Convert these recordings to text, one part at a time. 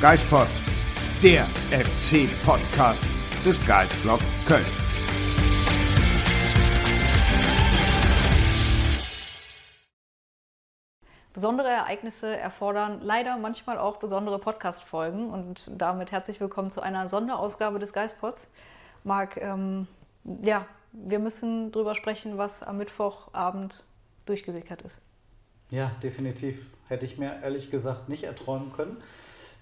Geistpod, der FC-Podcast des Geistblog Köln. Besondere Ereignisse erfordern leider manchmal auch besondere Podcast-Folgen und damit herzlich willkommen zu einer Sonderausgabe des Geistpods. Marc, ähm, ja, wir müssen drüber sprechen, was am Mittwochabend durchgesickert ist. Ja, definitiv. Hätte ich mir ehrlich gesagt nicht erträumen können,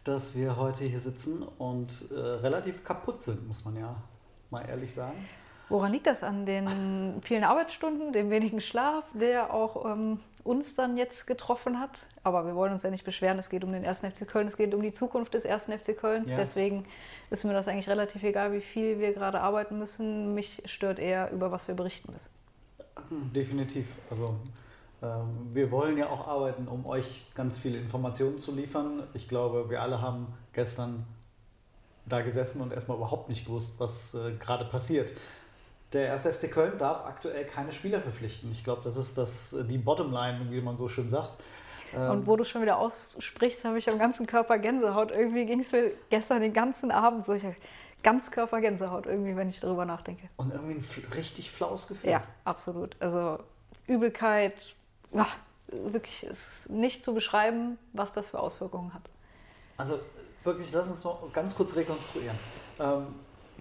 dass wir heute hier sitzen und äh, relativ kaputt sind, muss man ja mal ehrlich sagen. Woran liegt das? An den vielen Arbeitsstunden, dem wenigen Schlaf, der auch ähm, uns dann jetzt getroffen hat? Aber wir wollen uns ja nicht beschweren, es geht um den 1. FC Köln, es geht um die Zukunft des 1. FC Kölns. Ja. Deswegen ist mir das eigentlich relativ egal, wie viel wir gerade arbeiten müssen. Mich stört eher, über was wir berichten müssen. Definitiv. Also wir wollen ja auch arbeiten, um euch ganz viele Informationen zu liefern. Ich glaube, wir alle haben gestern da gesessen und erstmal überhaupt nicht gewusst, was äh, gerade passiert. Der 1. FC Köln darf aktuell keine Spieler verpflichten. Ich glaube, das ist das, äh, die Bottomline, wie man so schön sagt. Ähm, Und wo du schon wieder aussprichst, habe ich am ganzen Körper Gänsehaut. Irgendwie ging es mir gestern den ganzen Abend so. Ich habe Ganzkörper Gänsehaut irgendwie, wenn ich darüber nachdenke. und irgendwie ein richtig flaues Gefühl. Ja, absolut. Also Übelkeit, ah, wirklich ist nicht zu beschreiben, was das für Auswirkungen hat. Also wirklich, lass uns mal ganz kurz rekonstruieren. Ähm,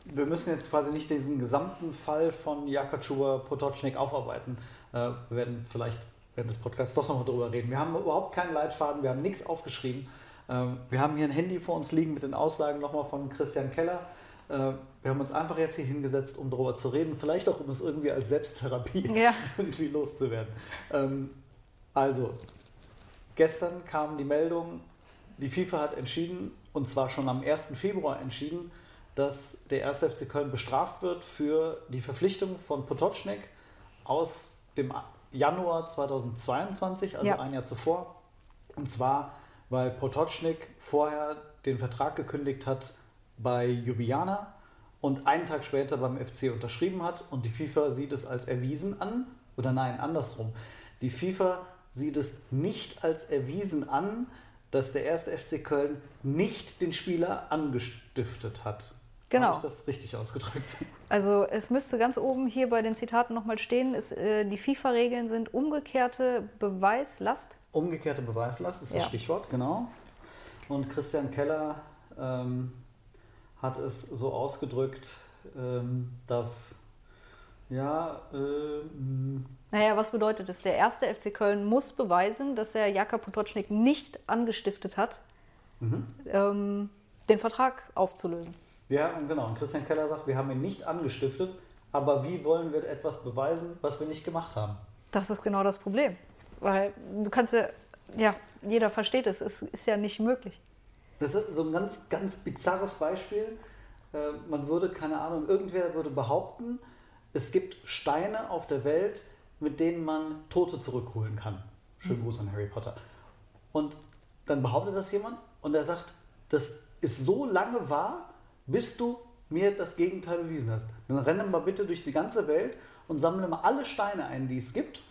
wir müssen jetzt quasi nicht diesen gesamten Fall von Jakachuba Potocznik aufarbeiten. Äh, wir werden vielleicht während des Podcasts doch nochmal drüber reden. Wir haben überhaupt keinen Leitfaden, wir haben nichts aufgeschrieben. Ähm, wir haben hier ein Handy vor uns liegen mit den Aussagen nochmal von Christian Keller. Äh, wir haben uns einfach jetzt hier hingesetzt, um darüber zu reden, vielleicht auch, um es irgendwie als Selbsttherapie Ja. irgendwie loszuwerden. Ähm, also, Gestern kam die Meldung, die FIFA hat entschieden, und zwar schon am 1. Februar entschieden, dass der 1. FC Köln bestraft wird für die Verpflichtung von Potocznik aus dem Januar 2022, also Ja. ein Jahr zuvor. Und zwar, weil Potocznik vorher den Vertrag gekündigt hat bei Ljubljana und einen Tag später beim FC unterschrieben hat und die FIFA sieht es als erwiesen an, oder nein, andersrum. Die FIFA sieht es nicht als erwiesen an, dass der erste FC Köln nicht den Spieler angestiftet hat. Genau. Habe ich das richtig ausgedrückt? Also es müsste ganz oben hier bei den Zitaten nochmal stehen, ist, äh, die FIFA-Regeln sind umgekehrte Beweislast. Umgekehrte Beweislast ist das Ja. Stichwort, genau. Und Christian Keller ähm, hat es so ausgedrückt, ähm, dass ja, ähm, Naja, was bedeutet das? Der erste FC Köln muss beweisen, dass er Jaka Potocznik nicht angestiftet hat, ähm, den Vertrag aufzulösen. ja, genau. Und Christian Keller sagt, wir haben ihn nicht angestiftet, aber wie wollen wir etwas beweisen, was wir nicht gemacht haben? Das ist genau das Problem. Weil du kannst ja, ja, jeder versteht es, es ist ja nicht möglich. Das ist so ein ganz, ganz bizarres Beispiel. Äh, Man würde, keine Ahnung, irgendwer würde behaupten, es gibt Steine auf der Welt, mit denen man Tote zurückholen kann. Schönen Gruß an Harry Potter. Und dann behauptet das jemand und er sagt, das ist so lange wahr, bis du mir das Gegenteil bewiesen hast. Dann renne mal bitte durch die ganze Welt und sammle mal alle Steine ein, die es gibt.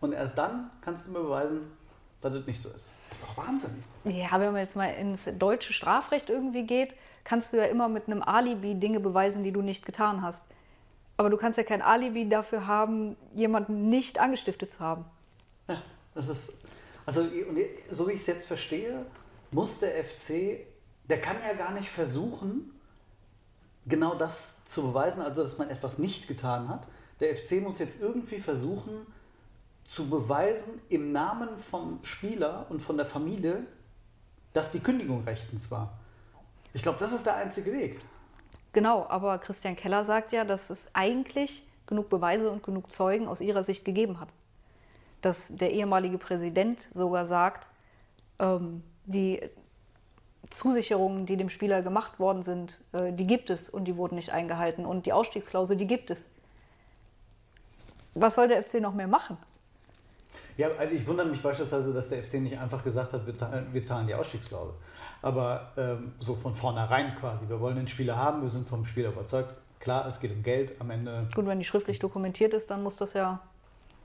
Und erst dann kannst du mir beweisen, dass das nicht so ist. Das ist doch Wahnsinn. Ja, wenn man jetzt mal ins deutsche Strafrecht irgendwie geht, kannst du ja immer mit einem Alibi Dinge beweisen, die du nicht getan hast. Aber du kannst ja kein Alibi dafür haben, jemanden nicht angestiftet zu haben. Ja, das ist, also so wie ich es jetzt verstehe, muss der FC, der kann ja gar nicht versuchen, genau das zu beweisen, also dass man etwas nicht getan hat. Der FC muss jetzt irgendwie versuchen zu beweisen im Namen vom Spieler und von der Familie, dass die Kündigung rechtens war. Ich glaube, das ist der einzige Weg. Genau, aber Christian Keller sagt ja, dass es eigentlich genug Beweise und genug Zeugen aus ihrer Sicht gegeben hat. Dass der ehemalige Präsident sogar sagt, ähm, die Zusicherungen, die dem Spieler gemacht worden sind, äh, die gibt es und die wurden nicht eingehalten. Und die Ausstiegsklausel, die gibt es. Was soll der FC noch mehr machen? Ja, also ich wundere mich beispielsweise, dass der FC nicht einfach gesagt hat, wir zahlen, wir zahlen die Ausstiegsklausel. Aber ähm, so von vornherein quasi, wir wollen den Spieler haben, wir sind vom Spieler überzeugt. Klar, es geht um Geld am Ende. Gut, wenn die schriftlich dokumentiert ist, dann muss das ja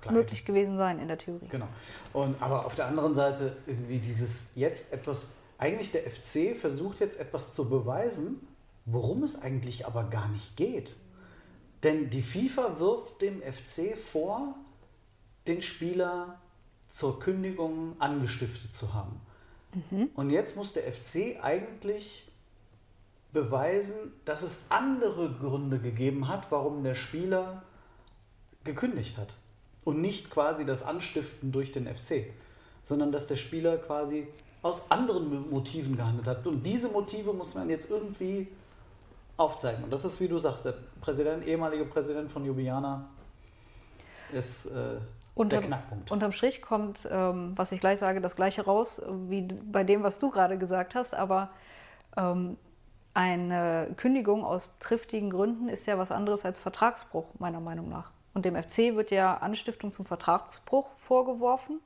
Klar, möglich gewesen sein in der Theorie. Genau. Und, aber auf der anderen Seite irgendwie dieses jetzt etwas, eigentlich der FC versucht jetzt etwas zu beweisen, worum es eigentlich aber gar nicht geht. Denn die FIFA wirft dem FC vor, den Spieler zur Kündigung angestiftet zu haben. Mhm. Und jetzt muss der FC eigentlich beweisen, dass es andere Gründe gegeben hat, warum der Spieler gekündigt hat. Und nicht quasi das Anstiften durch den FC, sondern dass der Spieler quasi aus anderen Motiven gehandelt hat. Und diese Motive muss man jetzt irgendwie aufzeigen. Und das ist, wie du sagst, der Präsident, ehemalige Präsident von Ljubljana ist äh, Unterm, der Knackpunkt. Unterm Strich kommt, ähm, was ich gleich sage, das Gleiche raus, wie bei dem, was du gerade gesagt hast. Aber ähm, eine Kündigung aus triftigen Gründen ist ja was anderes als Vertragsbruch, meiner Meinung nach. Und dem FC wird ja Anstiftung zum Vertragsbruch vorgeworfen.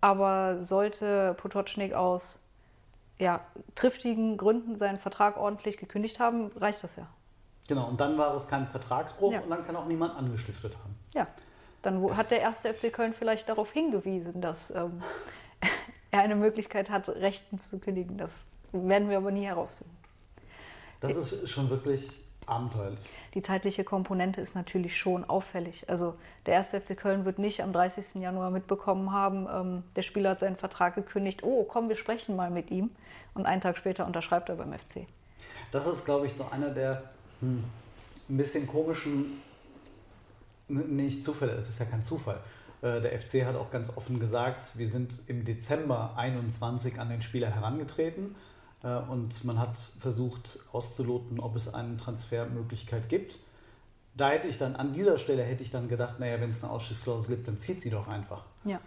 Aber sollte Potocznik aus ja, triftigen Gründen seinen Vertrag ordentlich gekündigt haben, reicht das ja. Genau, und dann war es kein Vertragsbruch ja. und dann kann auch niemand angestiftet haben. Ja, dann das hat der erste FC Köln vielleicht darauf hingewiesen, dass ähm, er eine Möglichkeit hat, Rechten zu kündigen. Das werden wir aber nie herausfinden. Das ist schon wirklich abenteuerlich. Die zeitliche Komponente ist natürlich schon auffällig. Also der erste FC Köln wird nicht am 30. Januar mitbekommen haben, ähm, der Spieler hat seinen Vertrag gekündigt, oh komm, wir sprechen mal mit ihm. Und einen Tag später unterschreibt er beim FC. Das ist, glaube ich, so einer der hm, ein bisschen komischen, nicht Zufälle, es ist ja kein Zufall. Äh, der FC hat auch ganz offen gesagt, wir sind im Dezember 21 an den Spieler herangetreten äh, und man hat versucht auszuloten, ob es eine Transfermöglichkeit gibt. Da hätte ich dann, an dieser Stelle hätte ich dann gedacht, naja, wenn es eine Ausstiegsklausel gibt, dann zieht sie doch einfach. Ja.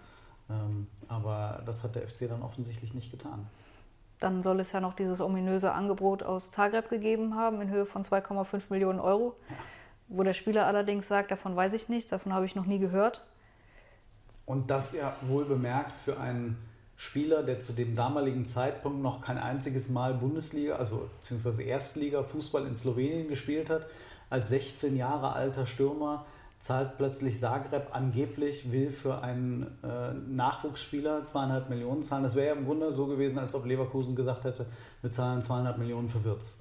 Ähm, aber das hat der FC dann offensichtlich nicht getan. Dann soll es ja noch dieses ominöse Angebot aus Zagreb gegeben haben in Höhe von 2,5 Millionen Euro, ja. Wo der Spieler allerdings sagt, davon weiß ich nichts, davon habe ich noch nie gehört. Und das ja wohl bemerkt für einen Spieler, der zu dem damaligen Zeitpunkt noch kein einziges Mal Bundesliga, also beziehungsweise Erstliga Fußball in Slowenien gespielt hat, als 16 Jahre alter Stürmer zahlt plötzlich Zagreb angeblich, will für einen äh, Nachwuchsspieler zweieinhalb Millionen zahlen. Das wäre ja im Grunde so gewesen, als ob Leverkusen gesagt hätte, wir zahlen zweieinhalb Millionen für Wirtz.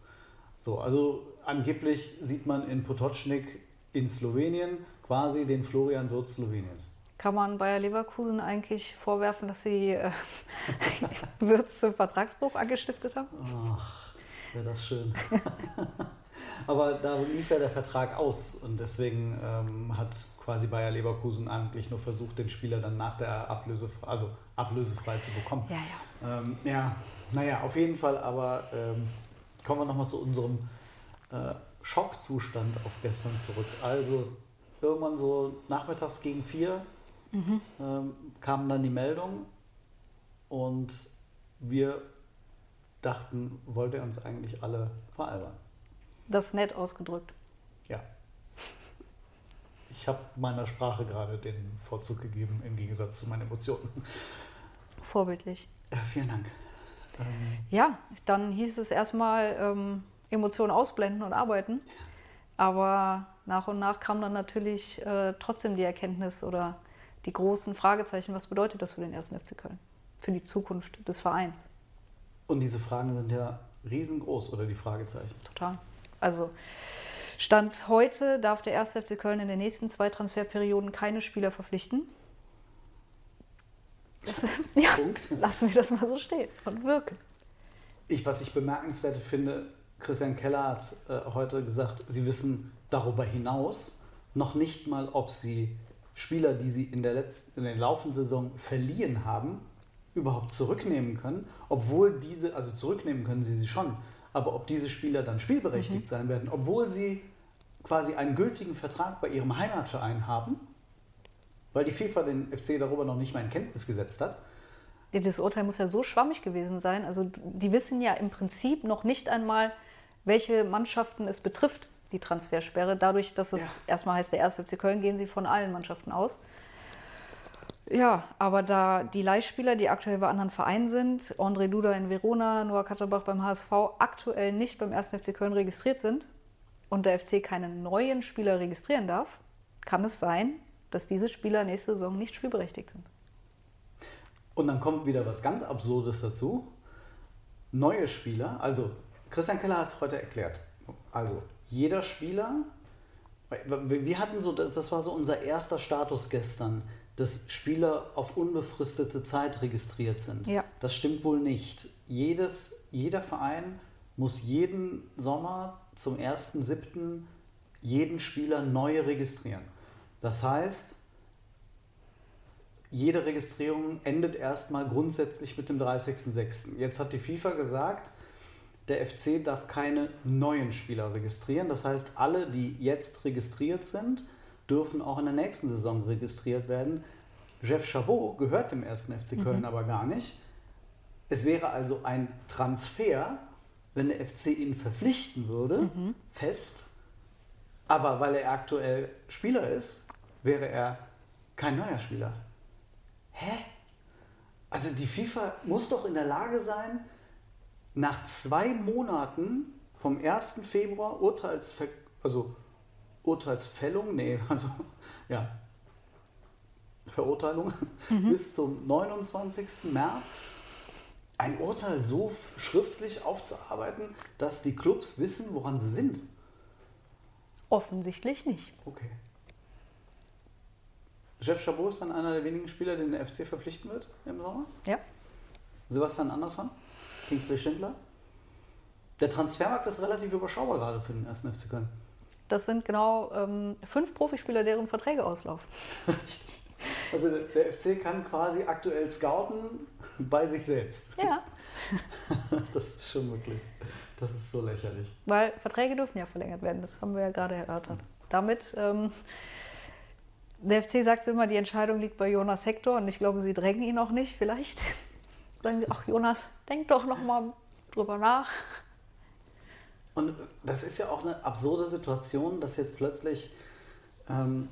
So, also angeblich sieht man in Potocznik in Slowenien quasi den Florian Wirtz Sloweniens. Kann man Bayer Leverkusen eigentlich vorwerfen, dass sie äh, Wirtz zum Vertragsbruch angestiftet haben? Ach, wäre das schön. Aber da lief ja der Vertrag aus und deswegen ähm, hat quasi Bayer Leverkusen eigentlich nur versucht, den Spieler dann nach der Ablöse, also ablösefrei zu bekommen. Ja, ja. Ähm, ja naja, auf jeden Fall, aber ähm, kommen wir nochmal zu unserem äh, Schockzustand auf gestern zurück. Also irgendwann so nachmittags gegen vier mhm. ähm, kam dann die Meldung und wir dachten, wollte er uns eigentlich alle veralbern. Das ist nett ausgedrückt. Ja. Ich habe meiner Sprache gerade den Vorzug gegeben im Gegensatz zu meinen Emotionen. Vorbildlich. Ja, vielen Dank. Ähm ja, dann hieß es erstmal ähm, Emotionen ausblenden und arbeiten. Aber nach und nach kam dann natürlich äh, trotzdem die Erkenntnis oder die großen Fragezeichen, was bedeutet das für den ersten FC Köln, für die Zukunft des Vereins? Und diese Fragen sind ja riesengroß, oder die Fragezeichen? Total. Also Stand heute darf der erste FC Köln in den nächsten zwei Transferperioden keine Spieler verpflichten. Das, ja, Punkt. lassen wir das mal so stehen und wirken. Ich, was ich bemerkenswert finde, Christian Keller hat äh, heute gesagt, sie wissen darüber hinaus noch nicht mal, ob sie Spieler, die sie in der, letzten, in der laufenden Saison verliehen haben, überhaupt zurücknehmen können, obwohl diese, also zurücknehmen können sie sie schon, aber ob diese Spieler dann spielberechtigt mhm. sein werden, obwohl sie quasi einen gültigen Vertrag bei ihrem Heimatverein haben, weil die FIFA den FC darüber noch nicht mal in Kenntnis gesetzt hat. Ja, Das Urteil muss ja so schwammig gewesen sein. Also die wissen ja im Prinzip noch nicht einmal, welche Mannschaften es betrifft, die Transfersperre. Dadurch, dass es Ja. erstmal heißt, der 1. FC Köln, gehen sie von allen Mannschaften aus. Ja, aber da die Leihspieler, die aktuell bei anderen Vereinen sind, André Duda in Verona, Noah Katterbach beim HSV, aktuell nicht beim 1. FC Köln registriert sind und der FC keine neuen Spieler registrieren darf, kann es sein, dass diese Spieler nächste Saison nicht spielberechtigt sind. Und dann kommt wieder was ganz Absurdes dazu. Neue Spieler, also Christian Keller hat es heute erklärt. Also jeder Spieler, wir hatten so, das war so unser erster Status gestern, dass Spieler auf unbefristete Zeit registriert sind. Ja. Das stimmt wohl nicht. Jedes, jeder Verein muss jeden Sommer zum 1.7. jeden Spieler neu registrieren. Das heißt, jede Registrierung endet erstmal grundsätzlich mit dem 30.06. Jetzt hat die FIFA gesagt, der FC darf keine neuen Spieler registrieren. Das heißt, alle, die jetzt registriert sind, dürfen auch in der nächsten Saison registriert werden. Jeff Chabot gehört dem 1. FC Köln aber gar nicht. Es wäre also ein Transfer, wenn der FC ihn verpflichten würde, fest. Aber weil er aktuell Spieler ist, wäre er kein neuer Spieler. Hä? Also die FIFA muss doch in der Lage sein, nach zwei Monaten vom 1. Februar Urteilsver also Urteilsfällung, nee, also ja, Verurteilung bis zum 29. März ein Urteil so schriftlich aufzuarbeiten, dass die Clubs wissen, woran sie sind. Offensichtlich nicht. Okay. Jeff Chabot ist dann einer der wenigen Spieler, den der FC verpflichten wird im Sommer. Ja. Sebastian Andersson, Kingsley Schindler. Der Transfermarkt ist relativ überschaubar gerade für den ersten FC Köln. Das sind genau ähm, fünf Profispieler, deren Verträge auslaufen. Also der, der FC kann quasi aktuell scouten bei sich selbst. Ja. Das ist schon wirklich, das ist so lächerlich. Weil Verträge dürfen ja verlängert werden, das haben wir ja gerade erörtert. Damit, ähm, der FC sagt immer, die Entscheidung liegt bei Jonas Hector und ich glaube, sie drängen ihn auch nicht. Vielleicht sagen ach Jonas, denk doch noch mal drüber nach. Und das ist ja auch eine absurde Situation, dass jetzt plötzlich ähm,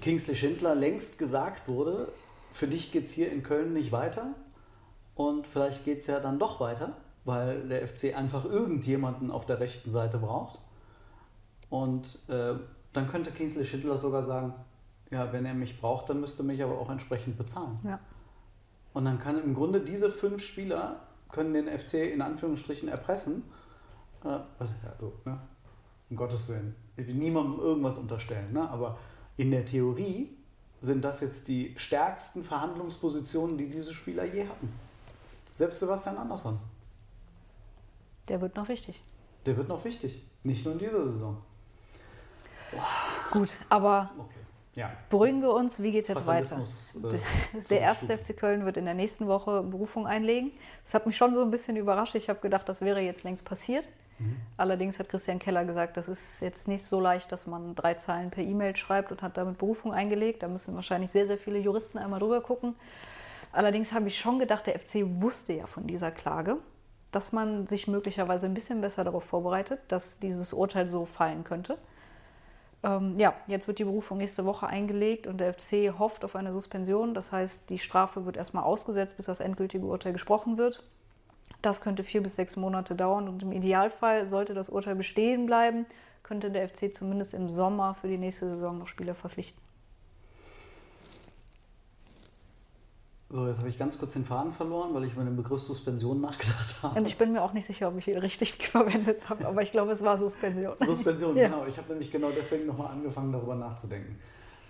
Kingsley Schindler längst gesagt wurde, für dich geht es hier in Köln nicht weiter. Und vielleicht geht es ja dann doch weiter, weil der FC einfach irgendjemanden auf der rechten Seite braucht. Und äh, dann könnte Kingsley Schindler sogar sagen, ja, wenn er mich braucht, dann müsste mich aber auch entsprechend bezahlen. Ja. Und dann kann im Grunde diese fünf Spieler können den FC in Anführungsstrichen erpressen. Äh, also, ne? Um Gottes Willen. Ich will niemandem irgendwas unterstellen, ne? aber in der Theorie sind das jetzt die stärksten Verhandlungspositionen, die diese Spieler je hatten. Selbst Sebastian Andersson. Der wird noch wichtig. Der wird noch wichtig. Nicht nur in dieser Saison. Gut, aber Okay. Ja. beruhigen wir uns, wie geht es jetzt weiter? Äh, Der- erste. FC Köln wird in der nächsten Woche Berufung einlegen. Das hat mich schon so ein bisschen überrascht. Ich habe gedacht, das wäre jetzt längst passiert. Mhm. Allerdings hat Christian Keller gesagt, das ist jetzt nicht so leicht, dass man drei Zeilen per E-Mail schreibt und hat damit Berufung eingelegt. Da müssen wahrscheinlich sehr, sehr viele Juristen einmal drüber gucken. Allerdings habe ich schon gedacht, der FC wusste ja von dieser Klage, dass man sich möglicherweise ein bisschen besser darauf vorbereitet, dass dieses Urteil so fallen könnte. Ähm, ja, jetzt wird die Berufung nächste Woche eingelegt und der FC hofft auf eine Suspension. Das heißt, die Strafe wird erstmal ausgesetzt, bis das endgültige Urteil gesprochen wird. Das könnte vier bis sechs Monate dauern und im Idealfall sollte das Urteil bestehen bleiben, könnte der FC zumindest im Sommer für die nächste Saison noch Spieler verpflichten. So, jetzt habe ich ganz kurz den Faden verloren, weil ich über den Begriff Suspension nachgedacht habe. Und ich bin mir auch nicht sicher, ob ich ihn richtig verwendet habe, aber ich glaube, es war Suspension. Suspension, Ja. genau. Ich habe nämlich genau deswegen nochmal angefangen, darüber nachzudenken.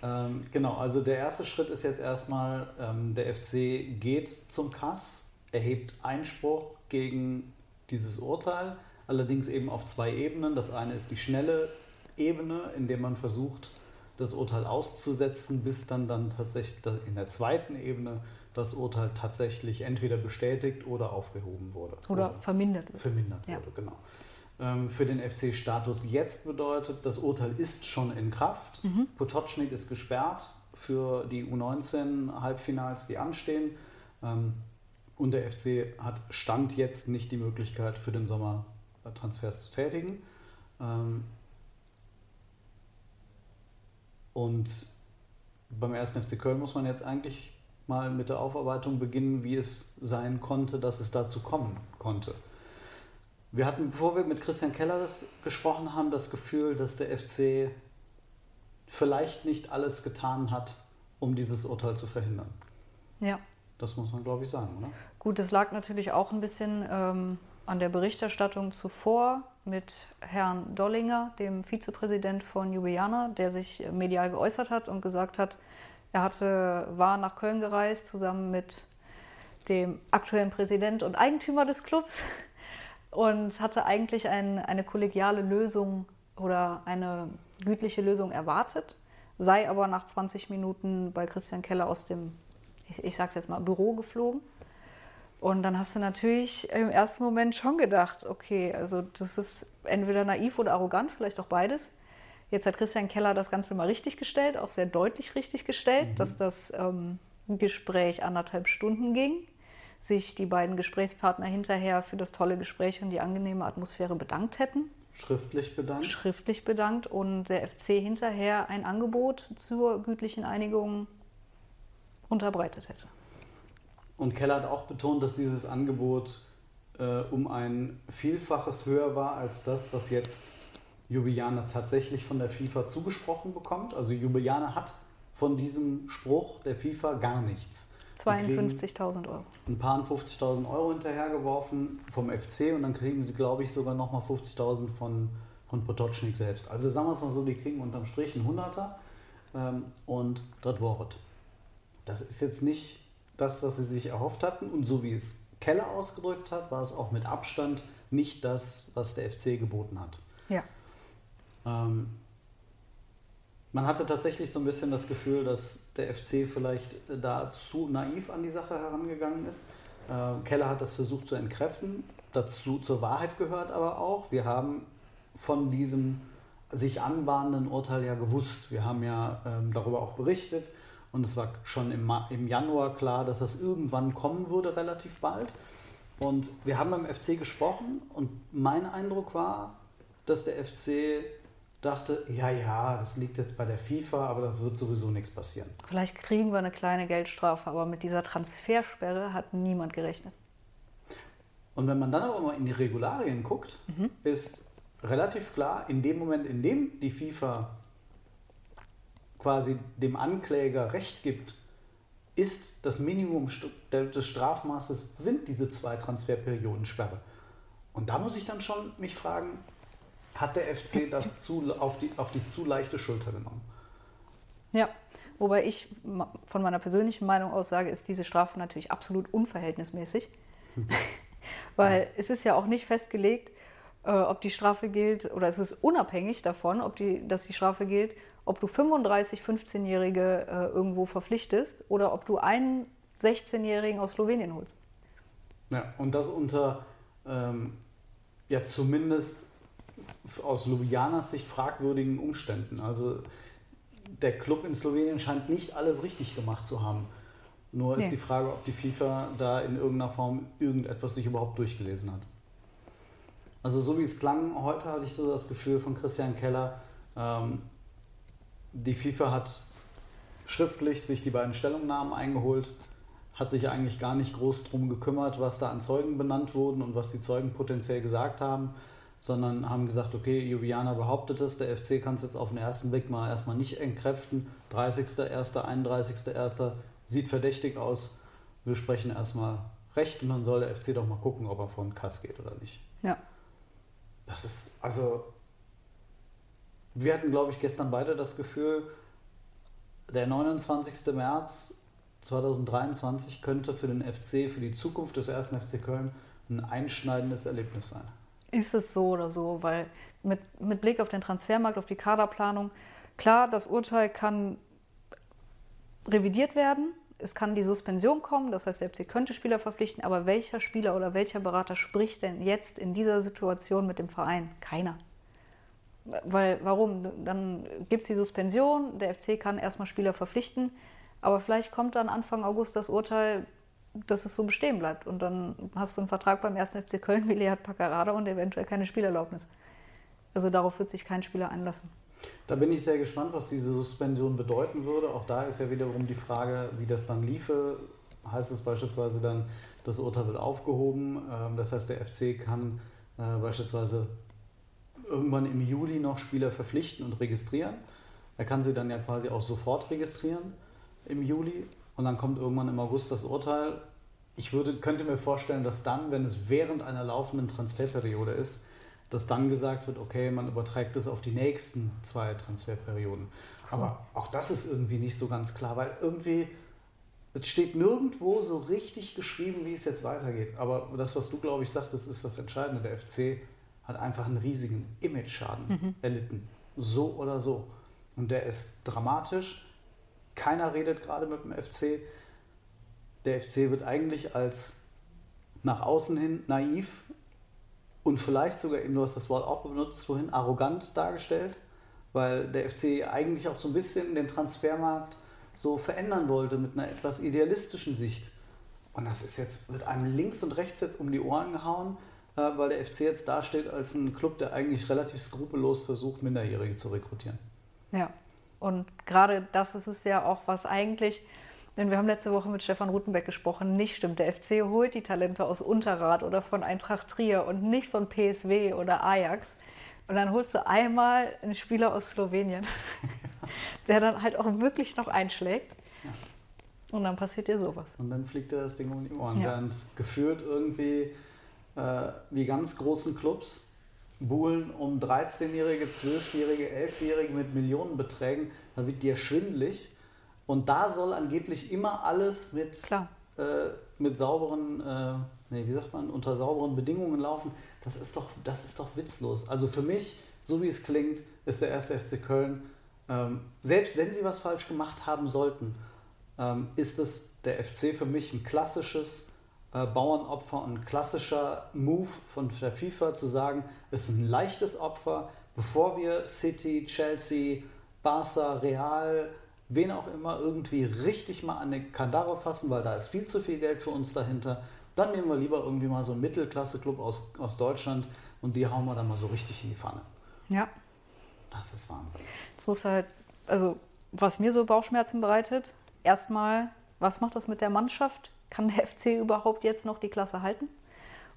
Ähm, genau, also der erste Schritt ist jetzt erstmal, ähm, der FC geht zum Kass, erhebt Einspruch gegen dieses Urteil, allerdings eben auf zwei Ebenen. Das eine ist die schnelle Ebene, in der man versucht, das Urteil auszusetzen, bis dann, dann tatsächlich in der zweiten Ebene das Urteil tatsächlich entweder bestätigt oder aufgehoben wurde. Oder vermindert wird. vermindert Ja. wurde, genau. ähm, für den FC-Status jetzt bedeutet, das Urteil ist schon in Kraft. Mhm. Potocznik ist gesperrt für die U19-Halbfinals, die anstehen. Ähm, und der FC hat Stand jetzt nicht die Möglichkeit, für den Sommer Transfers zu tätigen. Ähm, und beim 1. FC Köln muss man jetzt eigentlich mal mit der Aufarbeitung beginnen, wie es sein konnte, dass es dazu kommen konnte. Wir hatten, bevor wir mit Christian Keller gesprochen haben, das Gefühl, dass der FC vielleicht nicht alles getan hat, um dieses Urteil zu verhindern. Ja. Das muss man, glaube ich, sagen, oder? Gut, es lag natürlich auch ein bisschen ähm, an der Berichterstattung zuvor mit Herrn Dollinger, dem Vizepräsident von Ljubljana, der sich medial geäußert hat und gesagt hat, er hatte, war nach Köln gereist zusammen mit dem aktuellen Präsident und Eigentümer des Clubs und hatte eigentlich ein, eine kollegiale Lösung oder eine gütliche Lösung erwartet, sei aber nach 20 Minuten bei Christian Keller aus dem, ich, ich sag's jetzt mal, Büro geflogen und dann hast du natürlich im ersten Moment schon gedacht, okay, also das ist entweder naiv oder arrogant, vielleicht auch beides. Jetzt hat Christian Keller das Ganze mal richtig gestellt, auch sehr deutlich richtig gestellt, mhm. dass das ähm, Gespräch anderthalb Stunden ging, sich die beiden Gesprächspartner hinterher für das tolle Gespräch und die angenehme Atmosphäre bedankt hätten. Schriftlich bedankt? Schriftlich bedankt und der FC hinterher ein Angebot zur gütlichen Einigung unterbreitet hätte. Und Keller hat auch betont, dass dieses Angebot äh, um ein Vielfaches höher war als das, was jetzt Ljubljana tatsächlich von der FIFA zugesprochen bekommt. Also Ljubljana hat von diesem Spruch der FIFA gar nichts. 52.000 Euro. Ein paar 50.000 Euro hinterhergeworfen vom FC und dann kriegen sie, glaube ich, sogar nochmal 50.000 von, von Potocznik selbst. Also sagen wir es mal so, die kriegen unterm Strich einen Hunderter ähm, und das Wort. Das ist jetzt nicht das, was sie sich erhofft hatten. Und so wie es Keller ausgedrückt hat, war es auch mit Abstand nicht das, was der FC geboten hat. Ja. Ähm, man hatte tatsächlich so ein bisschen das Gefühl, dass der FC vielleicht da zu naiv an die Sache herangegangen ist. Äh, Keller hat das versucht zu entkräften. Dazu zur Wahrheit gehört aber auch, wir haben von diesem sich anbahnenden Urteil ja gewusst. Wir haben ja ähm, darüber auch berichtet. Und es war schon im, im Januar klar, dass das irgendwann kommen würde, relativ bald. Und wir haben beim FC gesprochen und mein Eindruck war, dass der FC dachte, ja, ja, das liegt jetzt bei der FIFA, aber da wird sowieso nichts passieren. Vielleicht kriegen wir eine kleine Geldstrafe, aber mit dieser Transfersperre hat niemand gerechnet. Und wenn man dann aber mal in die Regularien guckt, mhm. ist relativ klar, in dem Moment, in dem die FIFA quasi dem Ankläger Recht gibt, ist das Minimum des Strafmaßes, sind diese zwei Transferperioden Sperre. Und da muss ich dann schon mich fragen, hat der FC das zu, auf, die, auf die zu leichte Schulter genommen? Ja, wobei ich von meiner persönlichen Meinung aus sage, ist diese Strafe natürlich absolut unverhältnismäßig. Weil es ist ja auch nicht festgelegt, äh, ob die Strafe gilt, oder es ist unabhängig davon, ob die, dass die Strafe gilt, ob du 35, 15-Jährige äh, irgendwo verpflichtest oder ob du einen 16-Jährigen aus Slowenien holst. Ja, und das unter ähm, ja zumindest aus Ljubljanas Sicht fragwürdigen Umständen. Also der Club in Slowenien scheint nicht alles richtig gemacht zu haben. Nur nee. ist die Frage, ob die FIFA da in irgendeiner Form irgendetwas sich überhaupt durchgelesen hat. Also so wie es klang, heute hatte ich so das Gefühl von Christian Keller, ähm, die FIFA hat schriftlich sich die beiden Stellungnahmen eingeholt, hat sich eigentlich gar nicht groß darum gekümmert, was da an Zeugen benannt wurden und was die Zeugen potenziell gesagt haben, sondern haben gesagt, okay, Juliana behauptet es, der FC kann es jetzt auf den ersten Blick mal erstmal nicht entkräften. 30.01., 31.01. sieht verdächtig aus. Wir sprechen erstmal recht und dann soll der FC doch mal gucken, ob er vor den Kass geht oder nicht. Ja. Das ist, also wir hatten, glaube ich, gestern beide das Gefühl, der 29. März 2023 könnte für den FC, für die Zukunft des ersten FC Köln ein einschneidendes Erlebnis sein. Ist es so oder so? Weil mit, mit Blick auf den Transfermarkt, auf die Kaderplanung, klar, das Urteil kann revidiert werden. es kann die Suspension kommen, das heißt, der FC könnte Spieler verpflichten, aber welcher Spieler oder welcher Berater spricht denn jetzt in dieser Situation mit dem Verein? Keiner. Weil, warum? Dann gibt es die Suspension, der FC kann erstmal Spieler verpflichten, aber vielleicht kommt dann Anfang August das Urteil, dass es so bestehen bleibt. Und dann hast du einen Vertrag beim 1. FC Köln wie Lehat Paccarada und eventuell keine Spielerlaubnis. Also darauf wird sich kein Spieler einlassen. Da bin ich sehr gespannt, was diese Suspension bedeuten würde. Auch da ist ja wiederum die Frage, wie das dann liefe. Heißt es beispielsweise dann, das Urteil wird aufgehoben. Ähm, das heißt, der FC kann äh, beispielsweise irgendwann im Juli noch Spieler verpflichten und registrieren. Er kann sie dann ja quasi auch sofort registrieren im Juli und dann kommt irgendwann im August das Urteil. Ich würde, könnte mir vorstellen, dass dann, wenn es während einer laufenden Transferperiode ist, dass dann gesagt wird, okay, man überträgt es auf die nächsten zwei Transferperioden. So. Aber auch das ist irgendwie nicht so ganz klar, weil irgendwie, es steht nirgendwo so richtig geschrieben, wie es jetzt weitergeht. Aber das, was du, glaube ich, sagtest, ist das Entscheidende. Der FC hat einfach einen riesigen Image-Schaden mhm. erlitten. So oder so. Und der ist dramatisch. Keiner redet gerade mit dem FC. Der FC wird eigentlich als nach außen hin naiv und vielleicht sogar, eben, du hast das Wort auch benutzt vorhin, arrogant dargestellt, weil der FC eigentlich auch so ein bisschen den Transfermarkt so verändern wollte mit einer etwas idealistischen Sicht. Und das ist jetzt, wird einem links und rechts jetzt um die Ohren gehauen, äh, weil der FC jetzt dasteht als ein Club, der eigentlich relativ skrupellos versucht, Minderjährige zu rekrutieren. Ja, und gerade das ist es ja auch, was eigentlich denn wir haben letzte Woche mit Stefan Rutenbeck gesprochen. Nicht stimmt. Der FC holt die Talente aus Unterrad oder von Eintracht Trier und nicht von PSW oder Ajax. Und dann holst du einmal einen Spieler aus Slowenien, der dann halt auch wirklich noch einschlägt. Und dann passiert dir sowas. Und dann fliegt dir das Ding um die Ohren. Ja. Während geführt irgendwie äh, die ganz großen Clubs buhlen um 13-Jährige, 12-Jährige, 11-Jährige mit Millionenbeträgen, dann wird dir schwindelig und da soll angeblich immer alles mit, äh, mit sauberen, äh, nee, wie sagt man, unter sauberen Bedingungen laufen. Das ist, doch, das ist doch witzlos. Also für mich, so wie es klingt, ist der erste FC Köln, ähm, selbst wenn sie was falsch gemacht haben sollten, ähm, ist es der FC für mich ein klassisches äh, Bauernopfer und ein klassischer Move von der FIFA zu sagen, es ist ein leichtes Opfer, bevor wir City, Chelsea, Barca, Real, wen auch immer irgendwie richtig mal an den Kandare fassen, weil da ist viel zu viel Geld für uns dahinter. Dann nehmen wir lieber irgendwie mal so einen Mittelklasse-Club aus, aus Deutschland und die hauen wir dann mal so richtig in die Pfanne. Ja. Das ist Wahnsinn. Jetzt muss halt, also was mir so Bauchschmerzen bereitet, erstmal, was macht das mit der Mannschaft? Kann der FC überhaupt jetzt noch die Klasse halten?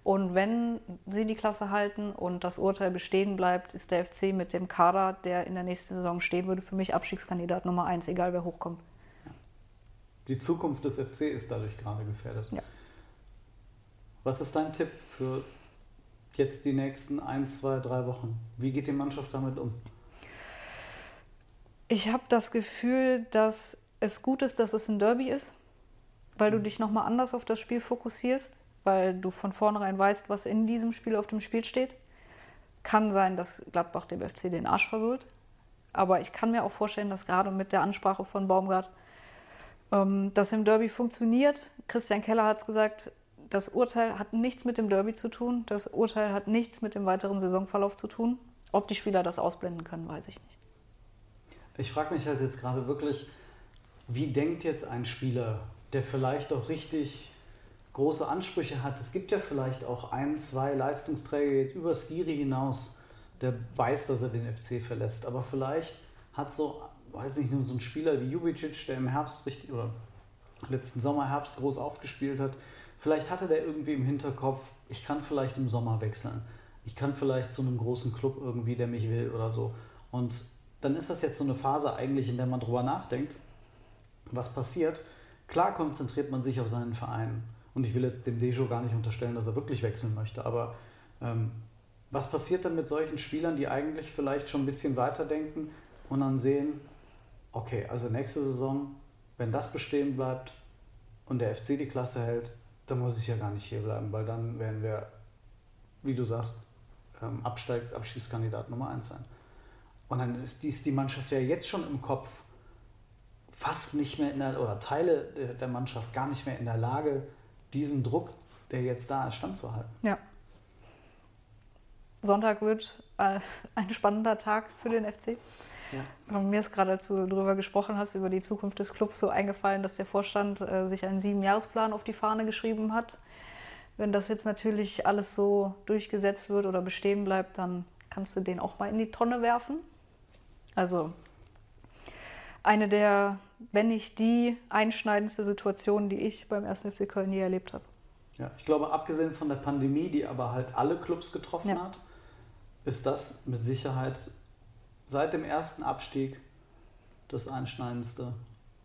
Und wenn sie die Klasse halten und das Urteil bestehen bleibt, ist der FC mit dem Kader, der in der nächsten Saison stehen würde, für mich Abstiegskandidat Nummer eins, egal wer hochkommt. Die Zukunft des FC ist dadurch gerade gefährdet. Ja. Was ist dein Tipp für jetzt die nächsten ein, zwei, drei Wochen? Wie geht die Mannschaft damit um? Ich habe das Gefühl, dass es gut ist, dass es ein Derby ist, weil du mhm. dich nochmal anders auf das Spiel fokussierst weil du von vornherein weißt, was in diesem Spiel auf dem Spiel steht. Kann sein, dass Gladbach dem FC den Arsch versohlt. Aber ich kann mir auch vorstellen, dass gerade mit der Ansprache von Baumgart ähm, das im Derby funktioniert. Christian Keller hat es gesagt, das Urteil hat nichts mit dem Derby zu tun. Das Urteil hat nichts mit dem weiteren Saisonverlauf zu tun. Ob die Spieler das ausblenden können, weiß ich nicht. Ich frage mich halt jetzt gerade wirklich, wie denkt jetzt ein Spieler, der vielleicht auch richtig große Ansprüche hat. Es gibt ja vielleicht auch ein, zwei Leistungsträger jetzt über Skiri hinaus, der weiß, dass er den FC verlässt. Aber vielleicht hat so, weiß nicht, nur so ein Spieler wie Jubicic, der im Herbst richtig oder letzten Sommer, Herbst groß aufgespielt hat, vielleicht hatte der irgendwie im Hinterkopf, ich kann vielleicht im Sommer wechseln. Ich kann vielleicht zu einem großen Club irgendwie, der mich will oder so. Und dann ist das jetzt so eine Phase eigentlich, in der man drüber nachdenkt, was passiert. Klar konzentriert man sich auf seinen Verein. Und ich will jetzt dem Dejo gar nicht unterstellen, dass er wirklich wechseln möchte. Aber ähm, was passiert dann mit solchen Spielern, die eigentlich vielleicht schon ein bisschen weiterdenken und dann sehen, okay, also nächste Saison, wenn das bestehen bleibt und der FC die Klasse hält, dann muss ich ja gar nicht hier bleiben, weil dann werden wir, wie du sagst, ähm, Absteig, Abschießkandidat Nummer 1 sein. Und dann ist die, ist die Mannschaft ja jetzt schon im Kopf fast nicht mehr in der, oder Teile der, Mannschaft gar nicht mehr in der Lage, diesen Druck, der jetzt da ist, standzuhalten. Ja. Sonntag wird äh, ein spannender Tag für den FC. Ja. Mir ist gerade, als du darüber gesprochen hast, über die Zukunft des Clubs, so eingefallen, dass der Vorstand äh, sich einen Siebenjahresplan auf die Fahne geschrieben hat. Wenn das jetzt natürlich alles so durchgesetzt wird oder bestehen bleibt, dann kannst du den auch mal in die Tonne werfen. Also eine der, wenn nicht die einschneidendste Situation, die ich beim 1. FC Köln je erlebt habe. Ja, ich glaube, abgesehen von der Pandemie, die aber halt alle Clubs getroffen ja. hat, ist das mit Sicherheit seit dem ersten Abstieg das einschneidendste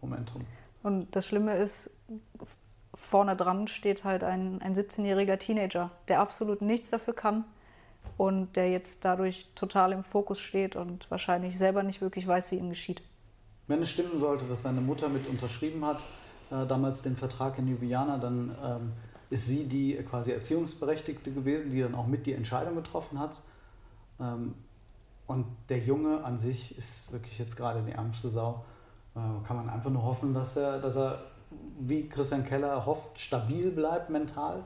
Momentum. Und das Schlimme ist, vorne dran steht halt ein, ein 17-jähriger Teenager, der absolut nichts dafür kann und der jetzt dadurch total im Fokus steht und wahrscheinlich selber nicht wirklich weiß, wie ihm geschieht. Wenn es stimmen sollte, dass seine Mutter mit unterschrieben hat, äh, damals den Vertrag in Ljubljana, dann ähm, ist sie die quasi Erziehungsberechtigte gewesen, die dann auch mit die Entscheidung getroffen hat. Ähm, und der Junge an sich ist wirklich jetzt gerade die ärmste Sau. Äh, kann man einfach nur hoffen, dass er, dass er, wie Christian Keller hofft, stabil bleibt mental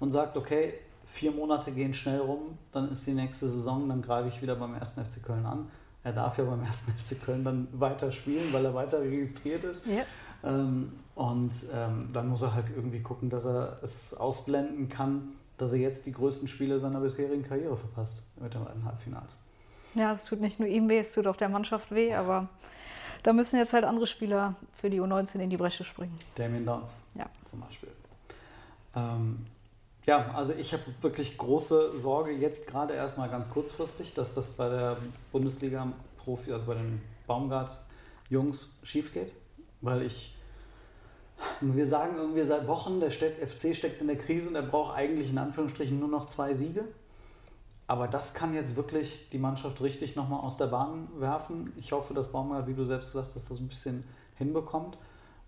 und sagt, okay, vier Monate gehen schnell rum, dann ist die nächste Saison, dann greife ich wieder beim 1. FC Köln an. Er darf ja beim 1. FC Köln dann weiter spielen, weil er weiter registriert ist. Ja. Ähm, und ähm, dann muss er halt irgendwie gucken, dass er es ausblenden kann, dass er jetzt die größten Spiele seiner bisherigen Karriere verpasst mit den beiden Halbfinals. Ja, es tut nicht nur ihm weh, es tut auch der Mannschaft weh, aber da müssen jetzt halt andere Spieler für die U19 in die Bresche springen. Damien Downs ja. zum Beispiel. Ähm, ja, also ich habe wirklich große Sorge jetzt gerade erstmal ganz kurzfristig, dass das bei der Bundesliga-Profi, also bei den Baumgart-Jungs schief geht, weil ich wir sagen irgendwie seit Wochen, der FC steckt in der Krise und er braucht eigentlich in Anführungsstrichen nur noch zwei Siege. Aber das kann jetzt wirklich die Mannschaft richtig nochmal aus der Bahn werfen. Ich hoffe, dass Baumgart, wie du selbst sagst, das ein bisschen hinbekommt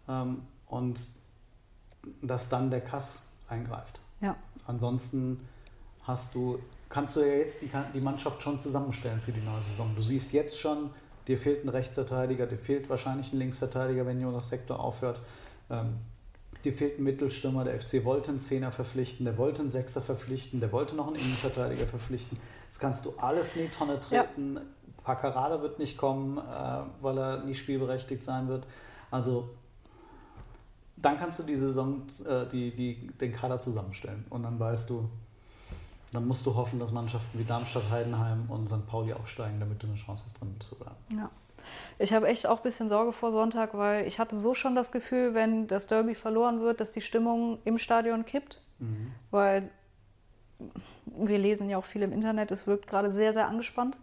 ähm, und dass dann der Kass eingreift. Ja. Ansonsten hast du, kannst du ja jetzt die, die Mannschaft schon zusammenstellen für die neue Saison. Du siehst jetzt schon, dir fehlt ein Rechtsverteidiger, dir fehlt wahrscheinlich ein Linksverteidiger, wenn Jonas Sektor aufhört. Ähm, dir fehlt ein Mittelstürmer, der FC wollte einen Zehner verpflichten, der wollte einen Sechser verpflichten, der wollte noch einen Innenverteidiger verpflichten. Das kannst du alles in die Tonne treten. Ja. Paccarada wird nicht kommen, äh, weil er nie spielberechtigt sein wird. Also dann kannst du die Saison, äh, die, die, den Kader zusammenstellen und dann weißt du, dann musst du hoffen, dass Mannschaften wie Darmstadt, Heidenheim und St. Pauli aufsteigen, damit du eine Chance hast, drin zu bleiben. Ja. Ich habe echt auch ein bisschen Sorge vor Sonntag, weil ich hatte so schon das Gefühl, wenn das Derby verloren wird, dass die Stimmung im Stadion kippt. Mhm. Weil wir lesen ja auch viel im Internet, es wirkt gerade sehr, sehr angespannt.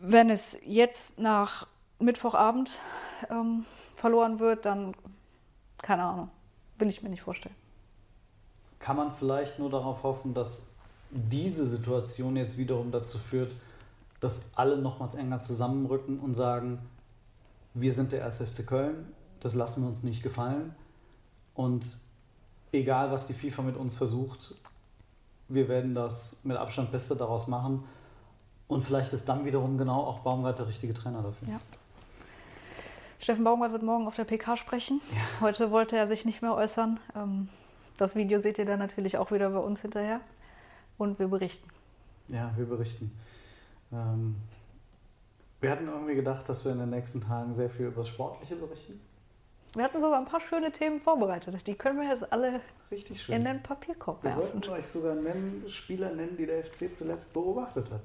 Wenn es jetzt nach Mittwochabend ähm, verloren wird, dann keine Ahnung, will ich mir nicht vorstellen. Kann man vielleicht nur darauf hoffen, dass diese Situation jetzt wiederum dazu führt, dass alle nochmals enger zusammenrücken und sagen, wir sind der 1. FC Köln, das lassen wir uns nicht gefallen. Und egal, was die FIFA mit uns versucht, wir werden das mit Abstand Beste daraus machen. Und vielleicht ist dann wiederum genau auch Baumgart der richtige Trainer dafür. Ja. Steffen Baumgart wird morgen auf der PK sprechen. Ja. Heute wollte er sich nicht mehr äußern. Ähm, das Video seht ihr dann natürlich auch wieder bei uns hinterher. Und wir berichten. Ja, wir berichten. Ähm, wir hatten irgendwie gedacht, dass wir in den nächsten Tagen sehr viel über das Sportliche berichten. Wir hatten sogar ein paar schöne Themen vorbereitet. Die können wir jetzt alle in den Papierkorb werfen. Wir wollten euch sogar nennen, Spieler nennen, die der FC zuletzt beobachtet hat.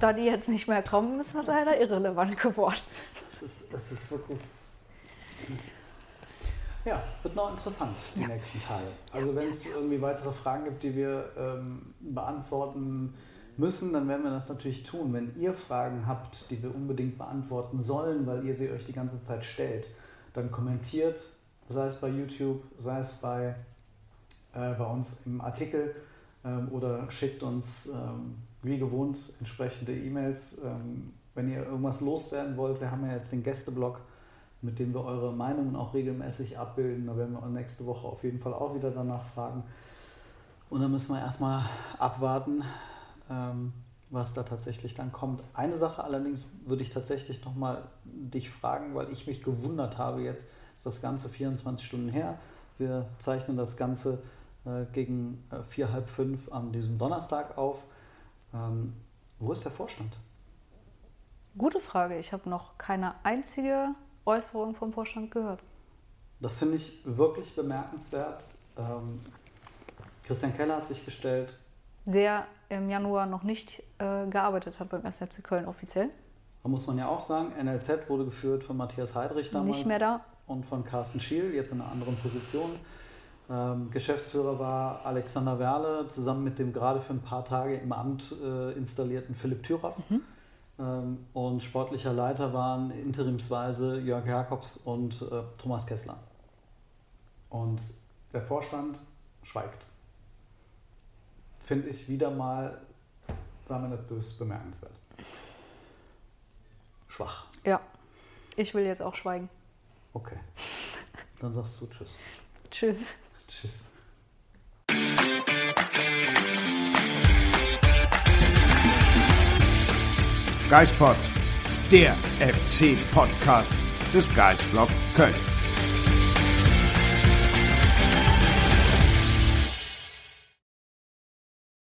Da die jetzt nicht mehr kommen, ist das leider irrelevant geworden. Das ist, das ist wirklich. Ja, wird noch interessant die ja. nächsten Tage. Also wenn es irgendwie weitere Fragen gibt, die wir ähm, beantworten müssen, dann werden wir das natürlich tun. Wenn ihr Fragen habt, die wir unbedingt beantworten sollen, weil ihr sie euch die ganze Zeit stellt, dann kommentiert, sei es bei YouTube, sei es bei, äh, bei uns im Artikel ähm, oder schickt uns ähm, wie gewohnt entsprechende E-Mails. Ähm, wenn ihr irgendwas loswerden wollt, wir haben ja jetzt den Gästeblog, mit dem wir eure Meinungen auch regelmäßig abbilden. Da werden wir nächste Woche auf jeden Fall auch wieder danach fragen. Und dann müssen wir erstmal abwarten, ähm, was da tatsächlich dann kommt. Eine Sache allerdings würde ich tatsächlich nochmal dich fragen, weil ich mich gewundert habe, jetzt ist das Ganze 24 Stunden her. Wir zeichnen das Ganze äh, gegen äh, vier, halb fünf an diesem Donnerstag auf. Ähm, wo ist der Vorstand? Gute Frage. Ich habe noch keine einzige Äußerung vom Vorstand gehört. Das finde ich wirklich bemerkenswert. Ähm, Christian Keller hat sich gestellt. Der im Januar noch nicht äh, gearbeitet hat beim SFC Köln offiziell. Da muss man ja auch sagen, NLZ wurde geführt von Matthias Heidrich damals. Nicht mehr da. Und von Carsten Schiel, jetzt in einer anderen Position. Ähm, Geschäftsführer war Alexander Werle, zusammen mit dem gerade für ein paar Tage im Amt äh, installierten Philipp Thüraff. Mhm. Ähm, und sportlicher Leiter waren interimsweise Jörg Jakobs und äh, Thomas Kessler. Und der Vorstand schweigt. Finde ich wieder mal, sagen wir nicht böse, bemerkenswert. Schwach. Ja, ich will jetzt auch schweigen. Okay. Dann sagst du Tschüss. Tschüss. Tschüss. Geispod, der FC-Podcast des Geistblog Köln.